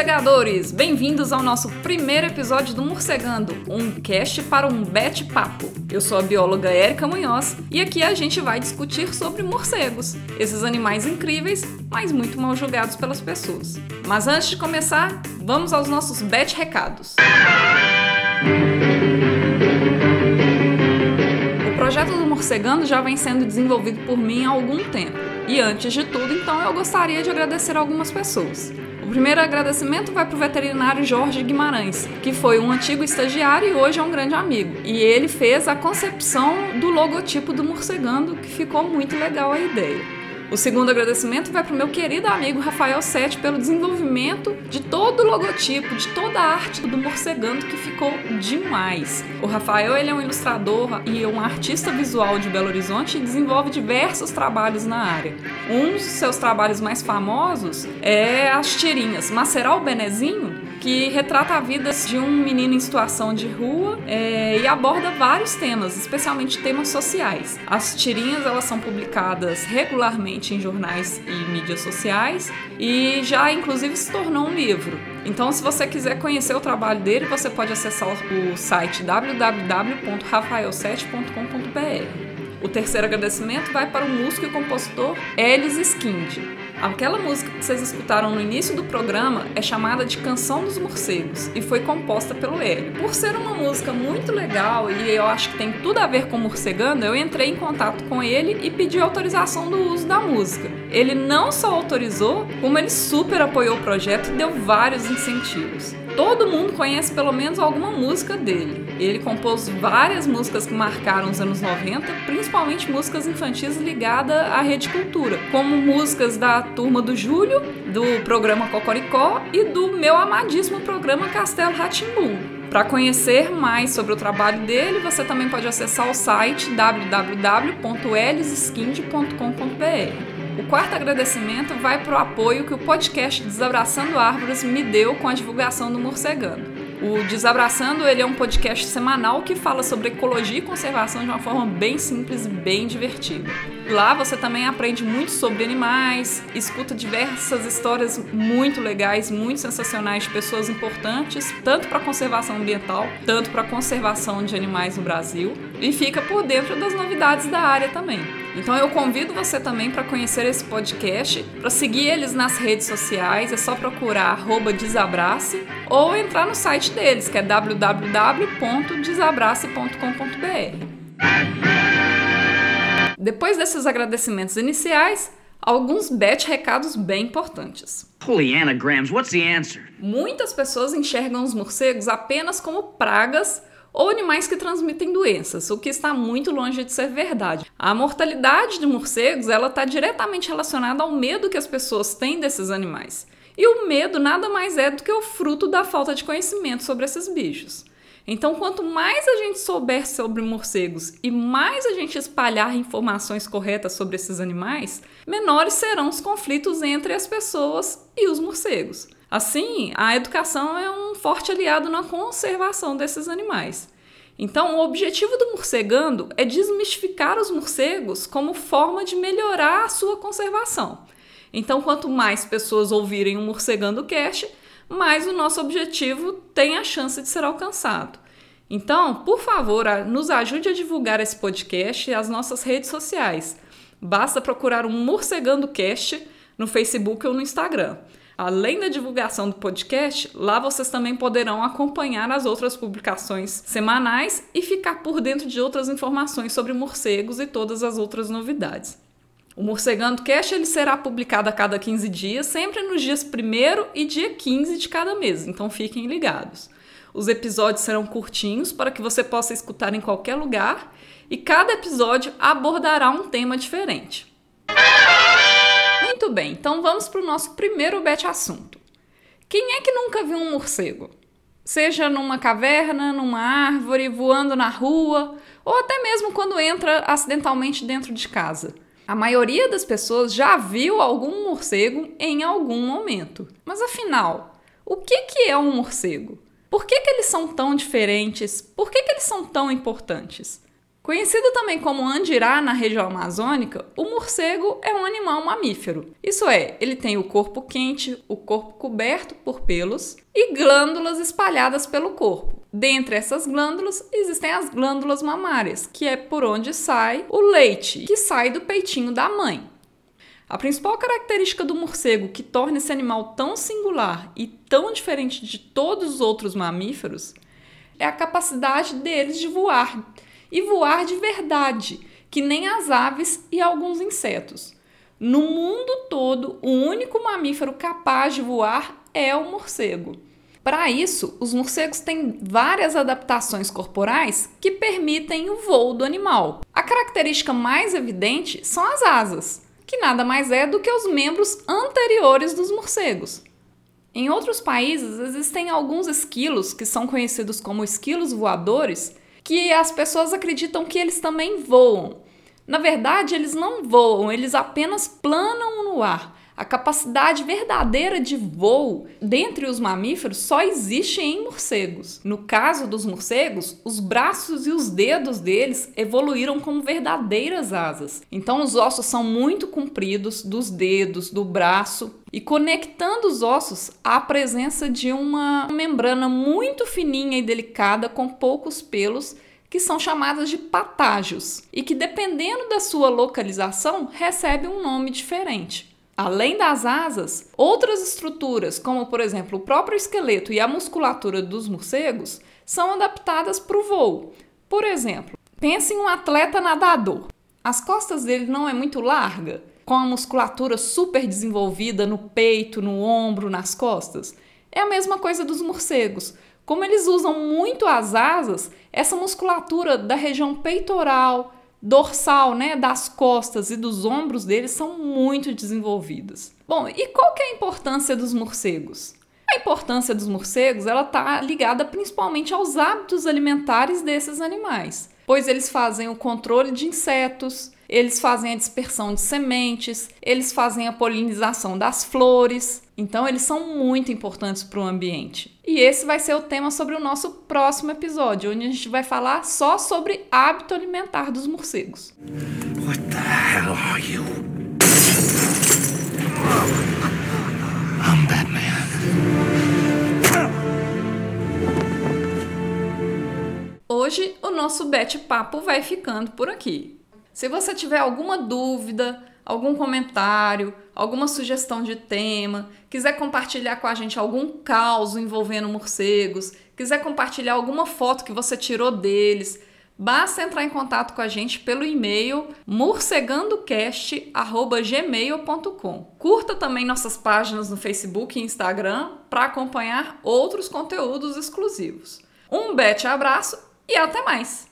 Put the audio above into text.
Morcegadores! Bem-vindos ao nosso primeiro episódio do Morcegando, um cast para um bate-papo. Eu sou a bióloga Érica Munhoz e aqui a gente vai discutir sobre morcegos, esses animais incríveis, mas muito mal julgados pelas pessoas. Mas antes de começar, vamos aos nossos bet-recados. O projeto do Morcegando já vem sendo desenvolvido por mim há algum tempo. E antes de tudo, então, eu gostaria de agradecer algumas pessoas. O primeiro agradecimento vai para o veterinário Jorge Guimarães, que foi um antigo estagiário e hoje é um grande amigo. E ele fez a concepção do logotipo do Morcegando, que ficou muito legal a ideia. O segundo agradecimento vai para o meu querido amigo Rafael Sete pelo desenvolvimento de todo o logotipo, de toda a arte do Morcegando que ficou demais. O Rafael ele é um ilustrador e um artista visual de Belo Horizonte e desenvolve diversos trabalhos na área. Um dos seus trabalhos mais famosos é as tirinhas Macerar o Benezinho que retrata a vida de um menino em situação de rua é, e aborda vários temas, especialmente temas sociais. As tirinhas elas são publicadas regularmente em jornais e mídias sociais e já inclusive se tornou um livro. Então, se você quiser conhecer o trabalho dele, você pode acessar o site www.rafael7.com.br. O terceiro agradecimento vai para o músico e compositor Elis Skind. Aquela música que vocês escutaram no início do programa é chamada de Canção dos Morcegos e foi composta pelo Hélio. Por ser uma música muito legal e eu acho que tem tudo a ver com morcegando, eu entrei em contato com ele e pedi autorização do uso da música. Ele não só autorizou, como ele super apoiou o projeto e deu vários incentivos. Todo mundo conhece pelo menos alguma música dele. Ele compôs várias músicas que marcaram os anos 90, principalmente músicas infantis ligadas à rede cultura, como músicas da Turma do Júlio, do programa Cocoricó e do meu amadíssimo programa Castelo Ratimbum. Para conhecer mais sobre o trabalho dele, você também pode acessar o site www.eliskind.com.br. O quarto agradecimento vai para o apoio que o podcast Desabraçando Árvores me deu com a divulgação do Morcegando. O Desabraçando ele é um podcast semanal que fala sobre ecologia e conservação de uma forma bem simples e bem divertida. Lá você também aprende muito sobre animais, escuta diversas histórias muito legais, muito sensacionais de pessoas importantes, tanto para a conservação ambiental, tanto para a conservação de animais no Brasil, e fica por dentro das novidades da área também. Então eu convido você também para conhecer esse podcast, para seguir eles nas redes sociais, é só procurar @desabrace ou entrar no site deles, que é www.desabrace.com.br. Depois desses agradecimentos iniciais, alguns bet recados bem importantes. Holy anagrams, what's the answer? Muitas pessoas enxergam os morcegos apenas como pragas ou animais que transmitem doenças, o que está muito longe de ser verdade. A mortalidade de morcegos ela está diretamente relacionada ao medo que as pessoas têm desses animais. E o medo nada mais é do que o fruto da falta de conhecimento sobre esses bichos. Então, quanto mais a gente souber sobre morcegos e mais a gente espalhar informações corretas sobre esses animais, menores serão os conflitos entre as pessoas e os morcegos. Assim, a educação é um forte aliado na conservação desses animais. Então, o objetivo do morcegando é desmistificar os morcegos como forma de melhorar a sua conservação. Então, quanto mais pessoas ouvirem o Morcegando Cast, mais o nosso objetivo tem a chance de ser alcançado. Então, por favor, nos ajude a divulgar esse podcast e as nossas redes sociais. Basta procurar um Morcegando Cast no Facebook ou no Instagram. Além da divulgação do podcast, lá vocês também poderão acompanhar as outras publicações semanais e ficar por dentro de outras informações sobre morcegos e todas as outras novidades. O Morcegando Cast ele será publicado a cada 15 dias, sempre nos dias 1 e dia 15 de cada mês, então fiquem ligados. Os episódios serão curtinhos para que você possa escutar em qualquer lugar e cada episódio abordará um tema diferente. Muito bem, então vamos para o nosso primeiro bet assunto. Quem é que nunca viu um morcego? Seja numa caverna, numa árvore, voando na rua, ou até mesmo quando entra acidentalmente dentro de casa. A maioria das pessoas já viu algum morcego em algum momento. Mas afinal, O que, que é um morcego? Por que, que eles são tão diferentes? Por que, que eles são tão importantes? Conhecido também como andirá na região amazônica, o morcego é um animal mamífero. Isso é, ele tem o corpo quente, o corpo coberto por pelos e glândulas espalhadas pelo corpo. Dentre essas glândulas existem as glândulas mamárias, que é por onde sai o leite, que sai do peitinho da mãe. A principal característica do morcego que torna esse animal tão singular e tão diferente de todos os outros mamíferos é a capacidade deles de voar e voar de verdade, que nem as aves e alguns insetos. No mundo todo, o único mamífero capaz de voar é o morcego. Para isso, os morcegos têm várias adaptações corporais que permitem o voo do animal. A característica mais evidente são as asas, que nada mais é do que os membros anteriores dos morcegos. Em outros países, existem alguns esquilos, que são conhecidos como esquilos voadores, que as pessoas acreditam que eles também voam. Na verdade, eles não voam, eles apenas planam no ar. A capacidade verdadeira de voo dentre os mamíferos só existe em morcegos. No caso dos morcegos, os braços e os dedos deles evoluíram como verdadeiras asas. Então, os ossos são muito compridos dos dedos, do braço, e conectando os ossos há presença de uma membrana muito fininha e delicada com poucos pelos que são chamadas de patágios e que, dependendo da sua localização, recebe um nome diferente. Além das asas, outras estruturas, como por exemplo o próprio esqueleto e a musculatura dos morcegos, são adaptadas para o voo. Por exemplo, pense em um atleta nadador. As costas dele não é muito larga, com a musculatura super desenvolvida no peito, no ombro, nas costas. É a mesma coisa dos morcegos. Como eles usam muito as asas, essa musculatura da região peitoral, dorsal, né, das costas e dos ombros deles são muito desenvolvidas. Bom, e qual que é a importância dos morcegos? A importância dos morcegos ela está ligada principalmente aos hábitos alimentares desses animais, pois eles fazem o controle de insetos, eles fazem a dispersão de sementes, eles fazem a polinização das flores. Então, eles são muito importantes para o ambiente. E esse vai ser o tema sobre o nosso próximo episódio, onde a gente vai falar só sobre hábito alimentar dos morcegos. What the hell are you? I'm Batman. Hoje o nosso bate-papo vai ficando por aqui. Se você tiver alguma dúvida, algum comentário, alguma sugestão de tema, quiser compartilhar com a gente algum caos envolvendo morcegos, quiser compartilhar alguma foto que você tirou deles, basta entrar em contato com a gente pelo e-mail morcegandocast@gmail.com. Curta também nossas páginas no Facebook e Instagram para acompanhar outros conteúdos exclusivos. Um bete abraço e até mais.